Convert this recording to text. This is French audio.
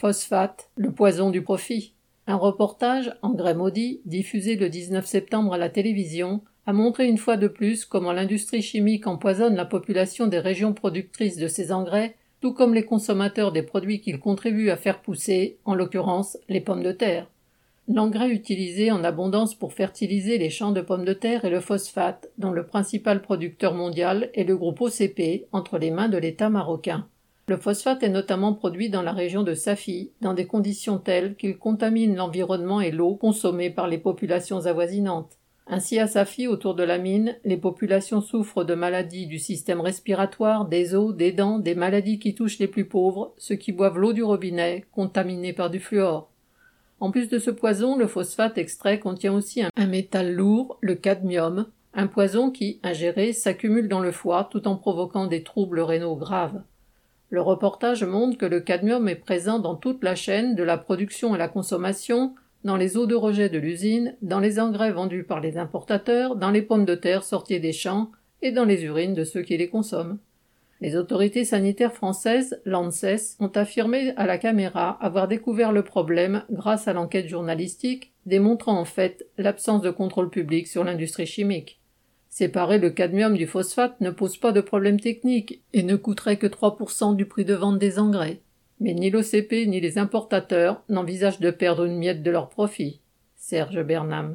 Phosphate, le poison du profit. Un reportage, Engrais maudit, diffusé le 19 septembre à la télévision, a montré une fois de plus comment l'industrie chimique empoisonne la population des régions productrices de ces engrais, tout comme les consommateurs des produits qu'ils contribuent à faire pousser, en l'occurrence les pommes de terre. L'engrais utilisé en abondance pour fertiliser les champs de pommes de terre est le phosphate, dont le principal producteur mondial est le groupe OCP, entre les mains de l'État marocain. Le phosphate est notamment produit dans la région de Safi, dans des conditions telles qu'il contamine l'environnement et l'eau consommée par les populations avoisinantes. Ainsi à Safi, autour de la mine, les populations souffrent de maladies du système respiratoire, des os, des dents, des maladies qui touchent les plus pauvres, ceux qui boivent l'eau du robinet, contaminée par du fluor. En plus de ce poison, le phosphate extrait contient aussi un métal lourd, le cadmium, un poison qui, ingéré, s'accumule dans le foie tout en provoquant des troubles rénaux graves. Le reportage montre que le cadmium est présent dans toute la chaîne de la production à la consommation, dans les eaux de rejet de l'usine, dans les engrais vendus par les importateurs, dans les pommes de terre sorties des champs et dans les urines de ceux qui les consomment. Les autorités sanitaires françaises, l'ANSES, ont affirmé à la caméra avoir découvert le problème grâce à l'enquête journalistique, démontrant en fait l'absence de contrôle public sur l'industrie chimique. Séparer le cadmium du phosphate ne pose pas de problème technique et ne coûterait que 3% du prix de vente des engrais. Mais ni l'OCP ni les importateurs n'envisagent de perdre une miette de leur profit. Serge Bernam.